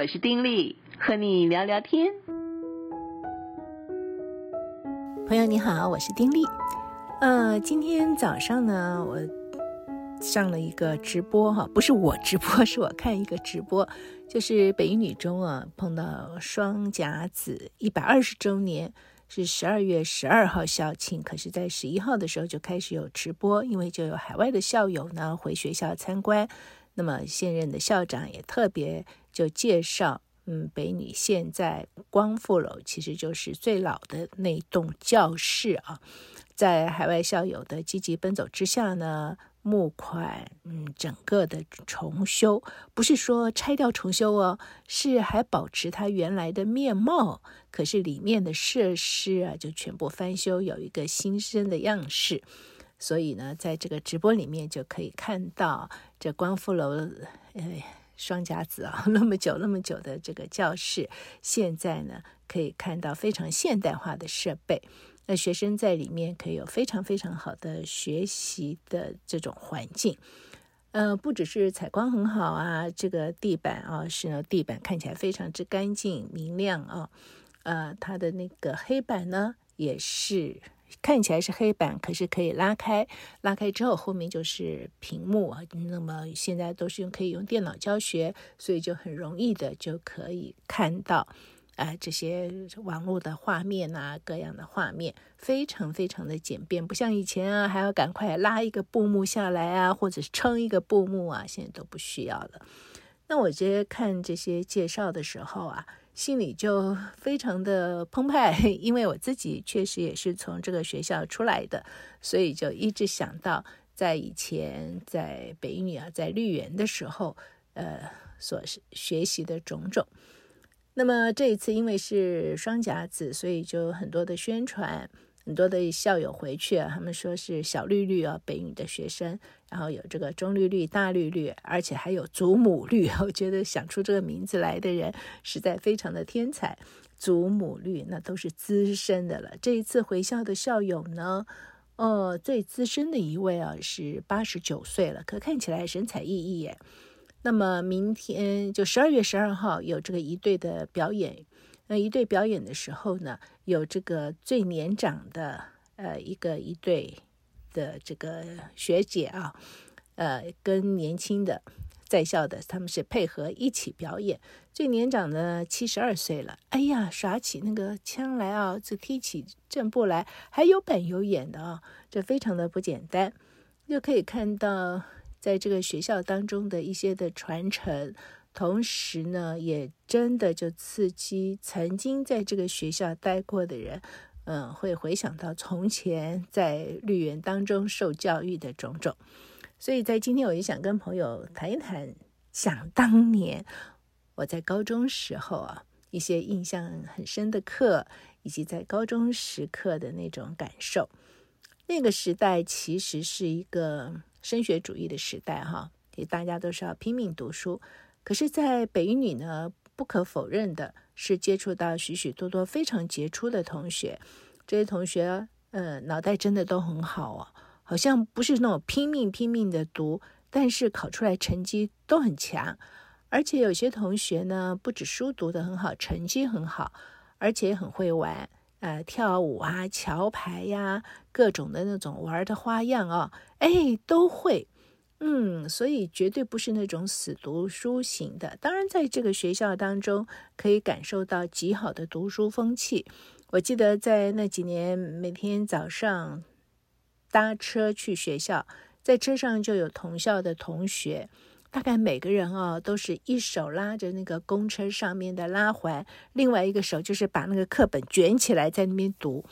我是丁力，和你聊聊天。朋友你好，我是丁力。呃，今天早上呢，我上了一个直播哈，不是我直播，是我看一个直播，就是北一女中啊碰到双甲子一百二十周年，是十二月十二号校庆，可是，在十一号的时候就开始有直播，因为就有海外的校友呢回学校参观，那么现任的校长也特别就介绍。嗯，北女现在光复楼其实就是最老的那栋教室啊，在海外校友的积极奔走之下呢，募款，嗯，整个的重修，不是说拆掉重修哦，是还保持它原来的面貌，可是里面的设施啊，就全部翻修，有一个新生的样式，所以呢，在这个直播里面就可以看到这光复楼，哎。双甲子啊，那么久那么久的这个教室，现在呢可以看到非常现代化的设备，那学生在里面可以有非常非常好的学习的这种环境。呃，不只是采光很好啊，这个地板啊，是呢，地板看起来非常之干净明亮啊，呃，它的那个黑板呢也是。看起来是黑板，可是可以拉开，拉开之后后面就是屏幕啊。那么现在都是用可以用电脑教学，所以就很容易的就可以看到啊、这些网络的画面啊，各样的画面，非常非常的简便，不像以前啊还要赶快拉一个布幕下来啊，或者是撑一个布幕啊，现在都不需要了。那我觉得看这些介绍的时候啊。心里就非常的澎湃，因为我自己确实也是从这个学校出来的，所以就一直想到在以前在北语啊，在绿园的时候，呃，所学习的种种。那么这一次因为是双甲子，所以就很多的宣传。很多的校友回去啊，他们说是小绿绿啊，北一女的学生，然后有这个中绿绿、大绿绿，而且还有祖母绿。我觉得想出这个名字来的人实在非常的天才。祖母绿那都是资深的了。这一次回校的校友呢，呃，最资深的一位啊是八十九岁了，可看起来神采奕奕耶。那么明天就十二月十二号有这个一队的表演。那一队表演的时候呢，有这个最年长的呃一个一队的这个学姐啊，呃跟年轻的在校的他们是配合一起表演。最年长的七十二岁了，哎呀，耍起那个枪来啊，这踢起正步来，还有板有眼的啊，这非常的不简单。就可以看到在这个学校当中的一些的传承。同时呢，也真的就刺激曾经在这个学校待过的人，嗯，会回想到从前在绿园当中受教育的种种。所以在今天，我也想跟朋友谈一谈，想当年我在高中时候啊，一些印象很深的课，以及在高中时刻的那种感受。那个时代其实是一个升学主义的时代，哈，也大家都是要拼命读书。可是，在北语里呢，不可否认的是接触到许许多多非常杰出的同学。这些同学，呃，脑袋真的都很好啊，好像不是那种拼命拼命的读，但是考出来成绩都很强。而且有些同学呢，不止书读得很好，成绩很好，而且很会玩，呃，跳舞啊、桥牌呀，各种的那种玩的花样啊，哎，都会。嗯，所以绝对不是那种死读书型的。当然，在这个学校当中，可以感受到极好的读书风气。我记得在那几年，每天早上搭车去学校，在车上就有同校的同学，大概每个人啊，都是一手拉着那个公车上面的拉环，另外一个手就是把那个课本卷起来在那边读。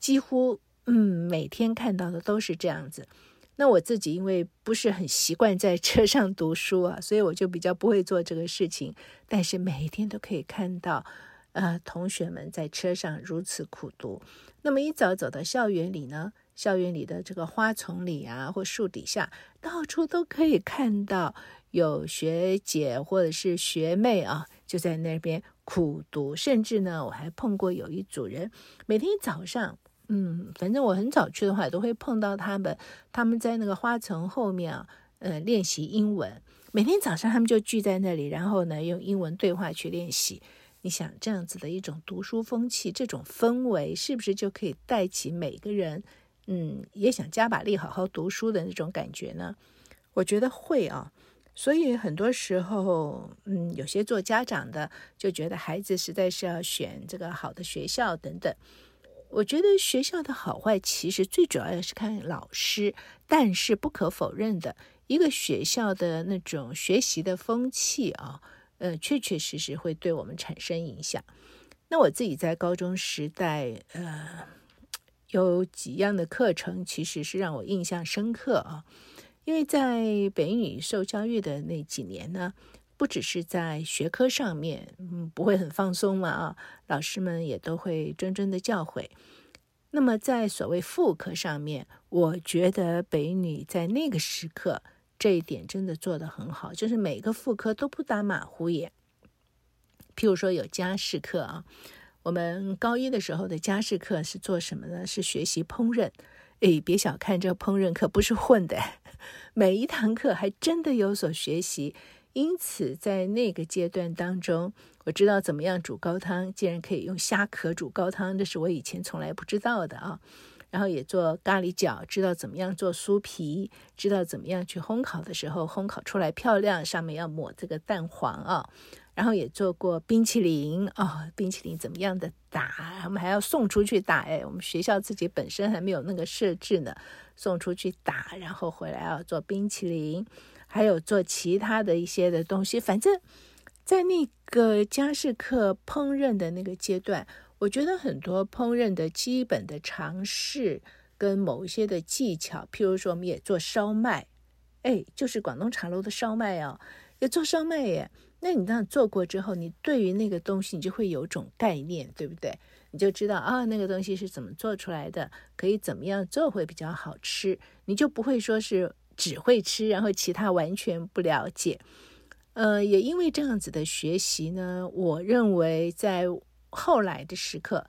几乎，嗯，每天看到的都是这样子。那我自己因为不是很习惯在车上读书啊，所以我就比较不会做这个事情。但是每一天都可以看到，呃，同学们在车上如此苦读。那么一早走到校园里呢，校园里的这个花丛里啊，或树底下，到处都可以看到有学姐或者是学妹啊，就在那边苦读。甚至呢，我还碰过有一组人，每天一早上。嗯，反正我很早去的话，都会碰到他们。他们在那个花丛后面啊，呃，练习英文。每天早上他们就聚在那里，然后呢用英文对话去练习。你想这样子的一种读书风气，这种氛围，是不是就可以带起每个人，嗯，也想加把力好好读书的那种感觉呢？我觉得会啊。所以很多时候，嗯，有些做家长的就觉得孩子实在是要选这个好的学校等等。我觉得学校的好坏其实最主要的是看老师，但是不可否认的，一个学校的那种学习的风气啊。呃，确确实实会对我们产生影响。那我自己在高中时代，呃，有几样的课程其实是让我印象深刻啊。因为在北一女受教育的那几年呢，不只是在学科上面，嗯，不会很放松嘛啊，老师们也都会谆谆的教诲。那么在所谓副科上面，我觉得北女在那个时刻。这一点真的做得很好，就是每个副科都不打马虎眼。譬如说有家事课啊，我们高一的时候的家事课是做什么呢？是学习烹饪。哎，别小看这烹饪课，不是混的，每一堂课还真的有所学习。因此，在那个阶段当中，我知道怎么样煮高汤，竟然可以用虾壳煮高汤，这是我以前从来不知道的啊。然后也做咖喱饺，知道怎么样做酥皮，知道怎么样去烘烤的时候烘烤出来漂亮，上面要抹这个蛋黄啊。然后也做过冰淇淋哦，冰淇淋怎么样的打，我们还要送出去打哎，我们学校自己本身还没有那个设置呢，送出去打，然后回来要做冰淇淋，还有做其他的一些的东西。反正，在那个家事课烹饪的那个阶段。我觉得很多烹饪的基本的尝试跟某一些的技巧，譬如说我们也做烧麦，哎，就是广东茶楼的烧麦哦，也做烧麦耶。那你当做过之后，你对于那个东西，你就会有种概念，对不对？你就知道啊，那个东西是怎么做出来的，可以怎么样做会比较好吃，你就不会说是只会吃，然后其他完全不了解。呃，也因为这样子的学习呢，我认为在。后来的时刻，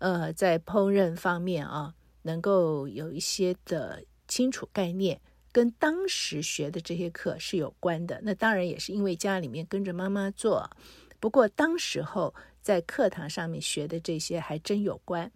呃，在烹饪方面啊，能够有一些的清楚概念，跟当时学的这些课是有关的。那当然也是因为家里面跟着妈妈做，不过当时候在课堂上面学的这些还真有关。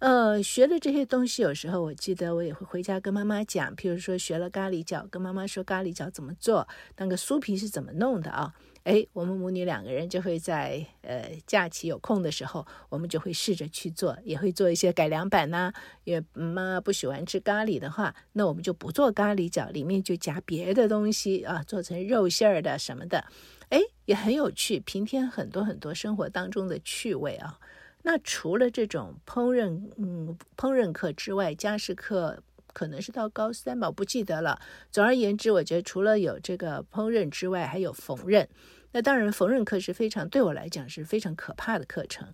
呃，学的这些东西，有时候我记得我也会回家跟妈妈讲，譬如说学了咖喱饺，跟妈妈说咖喱饺怎么做，那个酥皮是怎么弄的啊？哎，我们母女两个人就会在呃假期有空的时候，我们就会试着去做，也会做一些改良版呐。因为妈妈不喜欢吃咖喱的话，那我们就不做咖喱饺，里面就夹别的东西啊，做成肉馅儿的什么的。哎，也很有趣，平添很多很多生活当中的趣味啊。那除了这种烹饪，嗯，烹饪课之外，家事课可能是到高三吧，我不记得了。总而言之，我觉得除了有这个烹饪之外，还有缝纫。那当然，缝纫课是非常对我来讲是非常可怕的课程，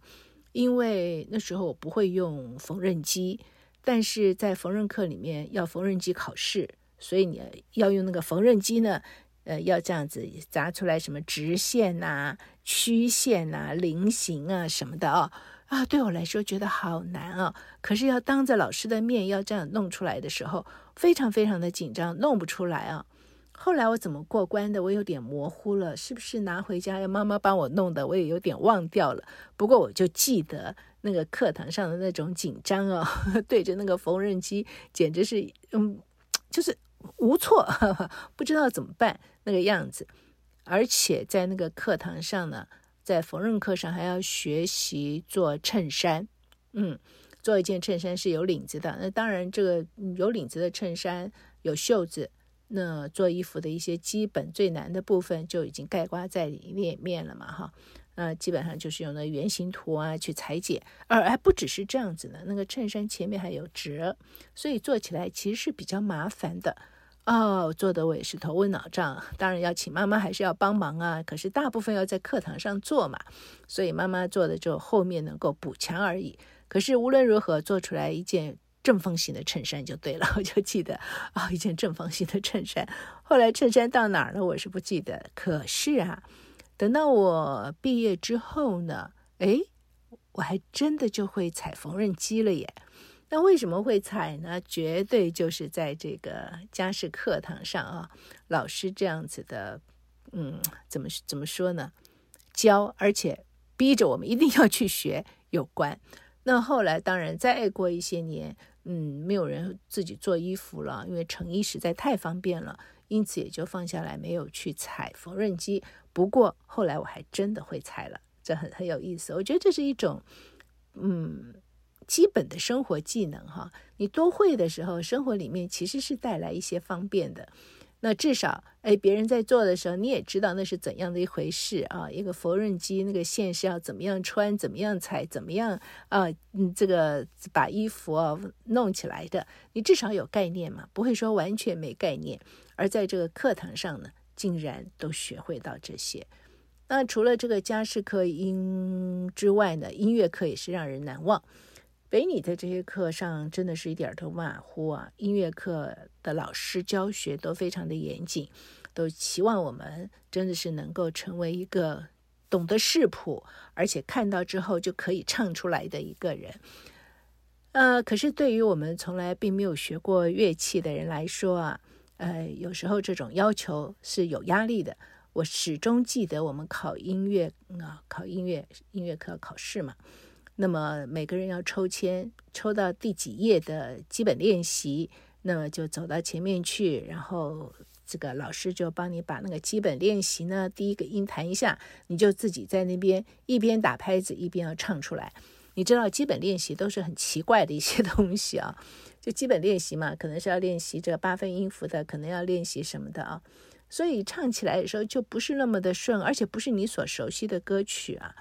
因为那时候我不会用缝纫机，但是在缝纫课里面要缝纫机考试，所以你要用那个缝纫机呢，呃，要这样子砸出来什么直线呐、曲线呐、菱形啊什么的啊。啊，对我来说觉得好难啊！可是要当着老师的面要这样弄出来的时候，非常非常的紧张，弄不出来啊。后来我怎么过关的，我有点模糊了，是不是拿回家要妈妈帮我弄的，我也有点忘掉了。不过我就记得那个课堂上的那种紧张啊，对着那个缝纫机，简直是嗯，就是无措，不知道怎么办那个样子。而且在那个课堂上呢。在缝纫课上还要学习做衬衫，嗯，做一件衬衫是有领子的。那当然，这个有领子的衬衫有袖子，那做衣服的一些基本最难的部分就已经概括在里面面了嘛，哈。那基本上就是用那圆形图啊去裁剪，而还不只是这样子呢。那个衬衫前面还有折，所以做起来其实是比较麻烦的。哦，做的我也是头昏脑胀，当然要请妈妈还是要帮忙啊。可是大部分要在课堂上做嘛，所以妈妈做的就后面能够补强而已。可是无论如何，做出来一件正方形的衬衫就对了。我就记得、哦，一件正方形的衬衫。后来衬衫到哪儿了，我是不记得。可是啊，等到我毕业之后呢，诶，我还真的就会踩缝纫机了耶。那为什么会踩呢？绝对就是在这个家事课堂上啊，老师这样子的，嗯，怎么怎么说呢？教，而且逼着我们一定要去学有关。那后来当然再过一些年，嗯，没有人自己做衣服了，因为成衣实在太方便了，因此也就放下来，没有去踩缝纫机。不过后来我还真的会踩了，这很很有意思。我觉得这是一种，嗯。基本的生活技能，哈，你多会的时候，生活里面其实是带来一些方便的。那至少，哎，别人在做的时候，你也知道那是怎样的一回事啊。一个缝纫机那个线是要怎么样穿，怎么样裁，怎么样啊，嗯，这个把衣服啊弄起来的，你至少有概念嘛，不会说完全没概念。而在这个课堂上呢，竟然都学会到这些。那除了这个家事课音之外呢，音乐课也是让人难忘。北女的这些课上真的是一点都不马虎啊！音乐课的老师教学都非常的严谨，都期望我们真的是能够成为一个懂得视谱，而且看到之后就可以唱出来的一个人。呃，可是对于我们从来并没有学过乐器的人来说啊，呃，有时候这种要求是有压力的。我始终记得我们考音乐啊，考音乐音乐课考试嘛。那么每个人要抽签，抽到第几页的基本练习，那么就走到前面去，然后这个老师就帮你把那个基本练习呢，第一个音弹一下，你就自己在那边一边打拍子一边要唱出来。你知道基本练习都是很奇怪的一些 东西啊，就基本练习嘛，可能是要练习这八分音符的，可能要练习什么的啊，所以唱起来的时候就不是那么的顺，而且不是你所熟悉的歌曲啊。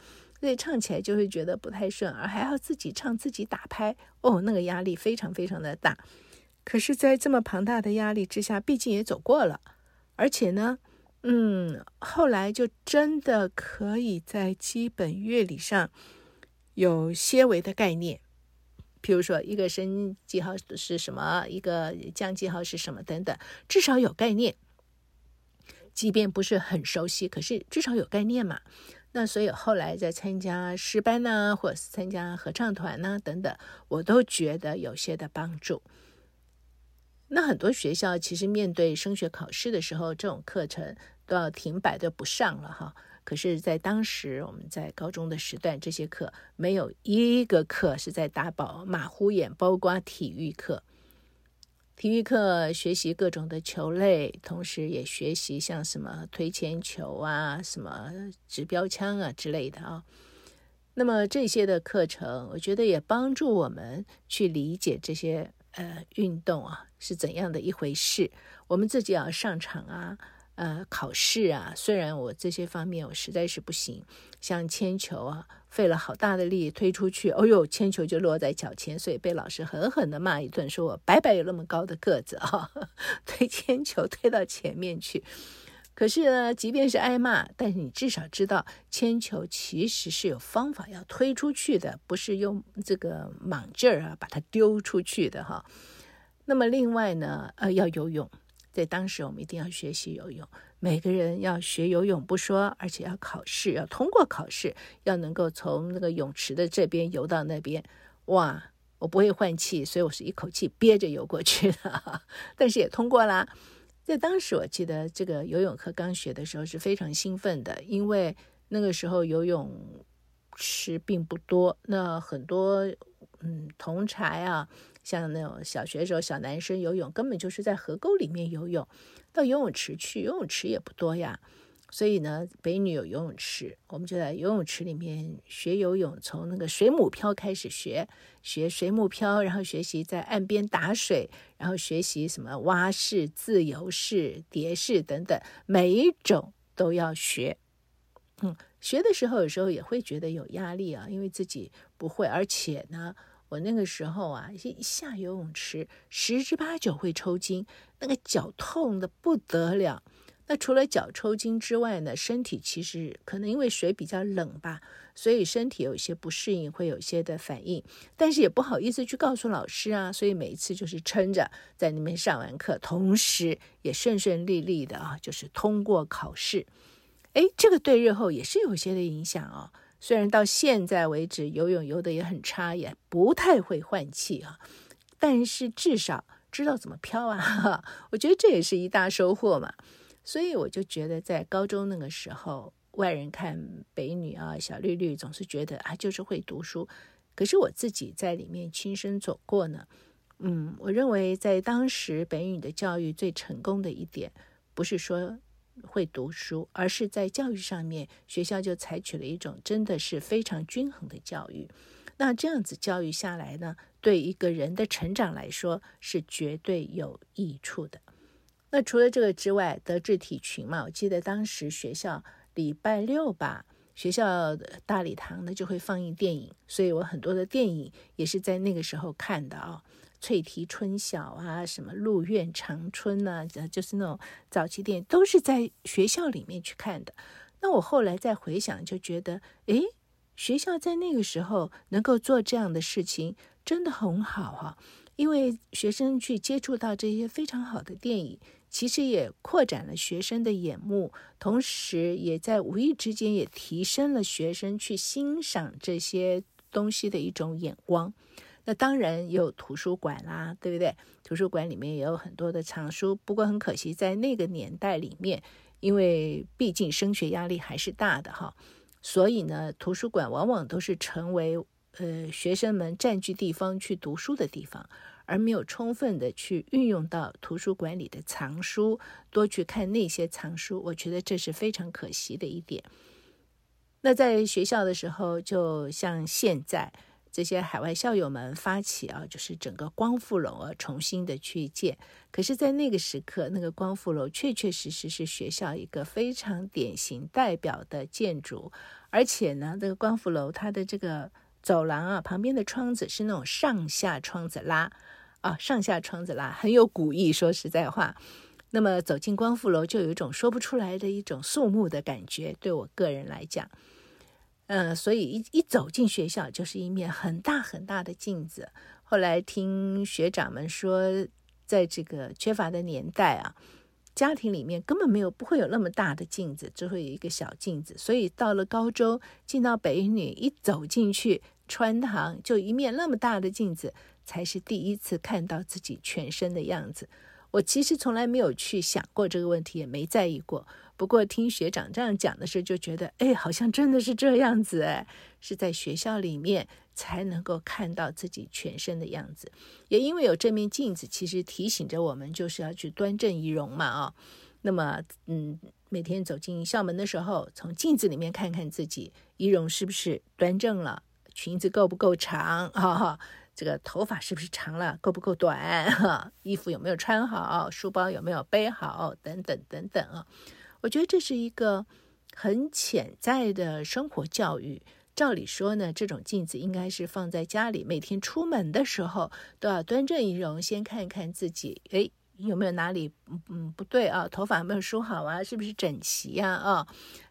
所以唱起来就会觉得不太顺，而还要自己唱自己打拍，哦，那个压力非常非常的大。可是，在这么庞大的压力之下，毕竟也走过了，而且呢，嗯，后来就真的可以在基本乐理上有些微的概念，比如说一个升记号是什么，一个降记号是什么等等，至少有概念。即便不是很熟悉，可是至少有概念嘛。那所以后来在参加诗班呐，或者是参加合唱团呐等等，我都觉得有些的帮助。那很多学校其实面对升学考试的时候，这种课程都要停摆都不上了哈。可是，在当时我们在高中的时段，这些课没有一个课是在打饱马虎眼，包括体育课。体育课学习各种的球类，同时也学习像什么推铅球啊、什么掷标枪啊之类的啊。那么这些的课程，我觉得也帮助我们去理解这些呃运动啊是怎样的一回事。我们自己要上场啊。呃，考试啊，虽然我这些方面我实在是不行，像铅球啊，费了好大的力推出去，哦呦，铅球就落在脚前，所以被老师狠狠地骂一顿，说我白白有那么高的个子啊，推铅球推到前面去。可是呢，即便是挨骂，但是你至少知道铅球其实是有方法要推出去的，不是用这个莽劲儿啊把它丢出去的哈。那么另外呢，呃，要游泳。在当时，我们一定要学习游泳。每个人要学游泳不说，而且要考试，要通过考试，要能够从那个泳池的这边游到那边。哇，我不会换气，所以我是一口气憋着游过去的，但是也通过啦。在当时，我记得这个游泳课刚学的时候是非常兴奋的，因为那个时候游泳池并不多，那很多嗯同才啊。像那种小学时候小男生游泳，根本就是在河沟里面游泳，到游泳池去，游泳池也不多呀。所以呢，北女有游泳池，我们就在游泳池里面学游泳，从那个水母漂开始学，学水母漂，然后学习在岸边打水，然后学习什么蛙式、自由式、蝶式等等，每一种都要学。嗯，学的时候有时候也会觉得有压力啊，因为自己不会，而且呢。我那个时候啊，一下游泳池，十之八九会抽筋，那个脚痛得不得了。那除了脚抽筋之外呢，身体其实可能因为水比较冷吧，所以身体有一些不适应，会有一些的反应。但是也不好意思去告诉老师啊，所以每一次就是撑着在那边上完课，同时也顺顺利利的啊，就是通过考试。哎，这个对日后也是有些的影响哦。虽然到现在为止游泳游得也很差，也不太会换气啊，但是至少知道怎么漂啊。我觉得这也是一大收获嘛。所以我就觉得，在高中那个时候，外人看北女啊，小绿绿总是觉得啊，就是会读书。可是我自己在里面亲身走过呢，嗯，我认为在当时北女的教育最成功的一点，不是说会读书，而是在教育上面，学校就采取了一种真的是非常均衡的教育。那这样子教育下来呢，对一个人的成长来说是绝对有益处的。那除了这个之外，德智体群嘛，我记得当时学校礼拜六吧，学校的大礼堂呢就会放映电影，所以我很多的电影也是在那个时候看的啊，《翠堤春晓》啊，什么《鹿苑长春》呐，就是那种早期电影，都是在学校里面去看的。那我后来再回想，就觉得，诶，学校在那个时候能够做这样的事情，真的很好哈，因为学生去接触到这些非常好的电影。其实也扩展了学生的眼目，同时也在无意之间也提升了学生去欣赏这些东西的一种眼光。那当然也有图书馆啦，对不对？图书馆里面也有很多的藏书。不过很可惜，在那个年代里面，因为毕竟升学压力还是大的哈，所以呢，图书馆往往都是成为呃学生们占据地方去读书的地方。而没有充分的去运用到图书馆里的藏书，多去看那些藏书，我觉得这是非常可惜的一点。那在学校的时候，就像现在这些海外校友们发起啊，就是整个光复楼啊重新的去建。可是，在那个时刻，那个光复楼确确实实是学校一个非常典型代表的建筑，而且呢，这个光复楼它的这个走廊啊旁边的窗子是那种上下窗子拉。啊，上下窗子拉，很有古意。说实在话，那么走进光复楼，就有一种说不出来的一种肃穆的感觉。对我个人来讲，嗯、呃，所以一一走进学校，就是一面很大很大的镜子。后来听学长们说，在这个缺乏的年代啊，家庭里面根本没有不会有那么大的镜子，只会有一个小镜子。所以到了高中，进到北女，一走进去，穿堂就一面那么大的镜子。才是第一次看到自己全身的样子。我其实从来没有去想过这个问题，也没在意过。不过听学长这样讲的时候，就觉得，哎，好像真的是这样子，哎，是在学校里面才能够看到自己全身的样子。也因为有这面镜子，其实提醒着我们，就是要去端正仪容嘛，啊。那么，嗯，每天走进校门的时候，从镜子里面看看自己仪容是不是端正了，裙子够不够长，哈哈。这个头发是不是长了，够不够短？哈，衣服有没有穿好？书包有没有背好？等等等等啊！我觉得这是一个很潜在的生活教育。照理说呢，这种镜子应该是放在家里，每天出门的时候都要端正仪容，先看看自己，哎，有没有哪里嗯嗯不对啊？头发有没有梳好啊？是不是整齐呀？啊，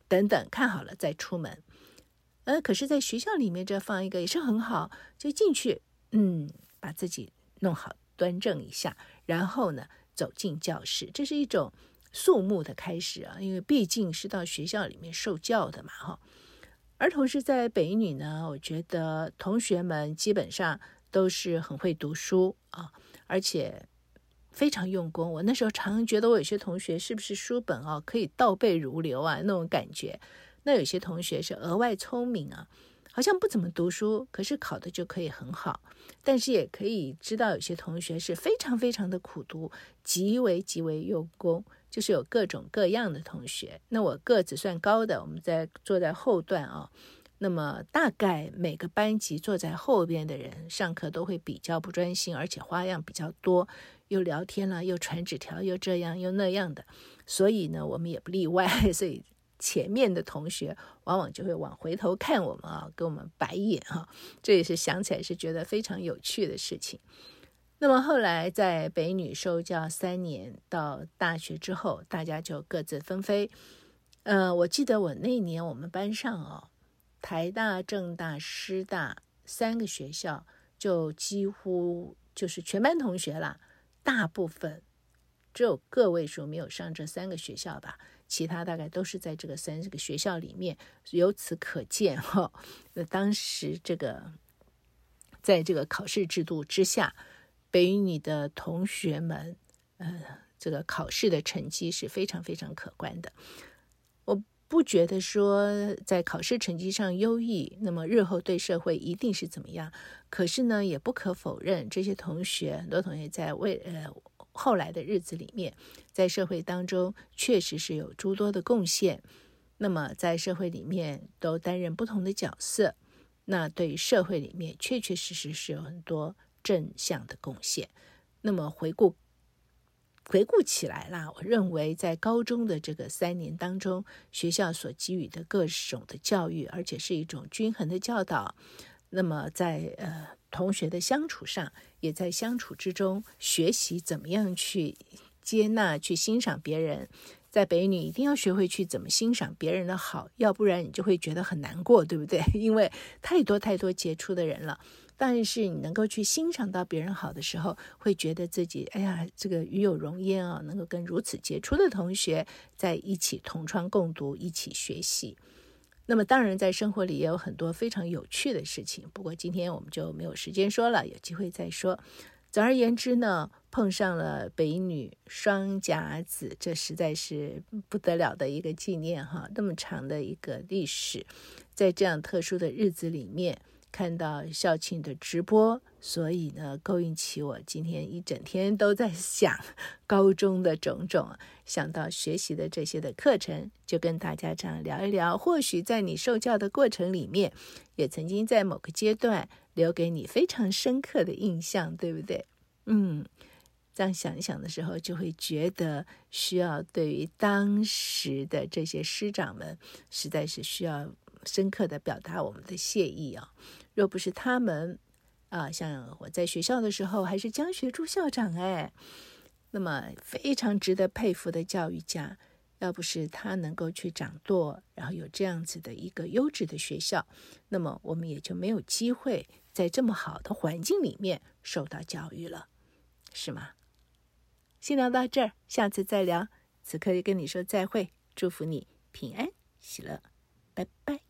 等等，看好了再出门。呃，可是，在学校里面这放一个也是很好，就进去。嗯，把自己弄好，端正一下，然后呢，走进教室，这是一种肃穆的开始啊，因为毕竟是到学校里面受教的嘛，哈。而同时在北一女呢，我觉得同学们基本上都是很会读书啊，而且非常用功。我那时候常觉得，我有些同学是不是书本啊可以倒背如流啊那种感觉。那有些同学是额外聪明啊。好像不怎么读书，可是考的就可以很好。但是也可以知道，有些同学是非常非常的苦读，极为极为用功，就是有各种各样的同学。那我个子算高的，我们在坐在后段啊。那么大概每个班级坐在后边的人上课都会比较不专心，而且花样比较多，又聊天了，又传纸条，又这样又那样的。所以呢，我们也不例外。所以。前面的同学往往就会往回头看我们啊，给我们白眼啊，这也是想起来是觉得非常有趣的事情。那么后来在北女受教三年，到大学之后，大家就各自纷飞。呃，我记得我那年我们班上哦，台大、政大、师大三个学校，就几乎就是全班同学啦，大部分只有个位数没有上这三个学校吧。其他大概都是在这个三这个学校里面。由此可见，哈，那当时这个在这个考试制度之下，北一女的同学们，呃，这个考试的成绩是非常非常可观的。我不觉得说在考试成绩上优异，那么日后对社会一定是怎么样？可是呢，也不可否认，这些同学很多同学在未呃后来的日子里面，在社会当中确实是有诸多的贡献。那么在社会里面都担任不同的角色，那对于社会里面确确实实是有很多正向的贡献。那么回顾。回顾起来啦，我认为在高中的这个三年当中，学校所给予的各种的教育，而且是一种均衡的教导。那么在呃同学的相处上，也在相处之中学习怎么样去接纳、去欣赏别人。在北女一定要学会去怎么欣赏别人的好，要不然你就会觉得很难过，对不对？因为太多太多杰出的人了。但是你能够去欣赏到别人好的时候，会觉得自己哎呀，这个与有荣焉啊，能够跟如此杰出的同学在一起同窗共读，一起学习。那么当然，在生活里也有很多非常有趣的事情。不过今天我们就没有时间说了，有机会再说。总而言之呢，碰上了北女双甲子，这实在是不得了的一个纪念哈，那么长的一个历史，在这样特殊的日子里面。看到校庆的直播，所以呢，勾引起我今天一整天都在想高中的种种，想到学习的这些的课程，就跟大家这样聊一聊。或许在你受教的过程里面，也曾经在某个阶段留给你非常深刻的印象，对不对？嗯，这样想一想的时候，就会觉得需要对于当时的这些师长们，实在是需要深刻的表达我们的谢意啊。若不是他们，啊，像我在学校的时候还是江学柱校长哎，那么非常值得佩服的教育家，要不是他能够去掌舵，然后有这样子的一个优质的学校，那么我们也就没有机会在这么好的环境里面受到教育了，是吗？先聊到这儿，下次再聊。此刻就跟你说再会，祝福你平安喜乐，拜拜。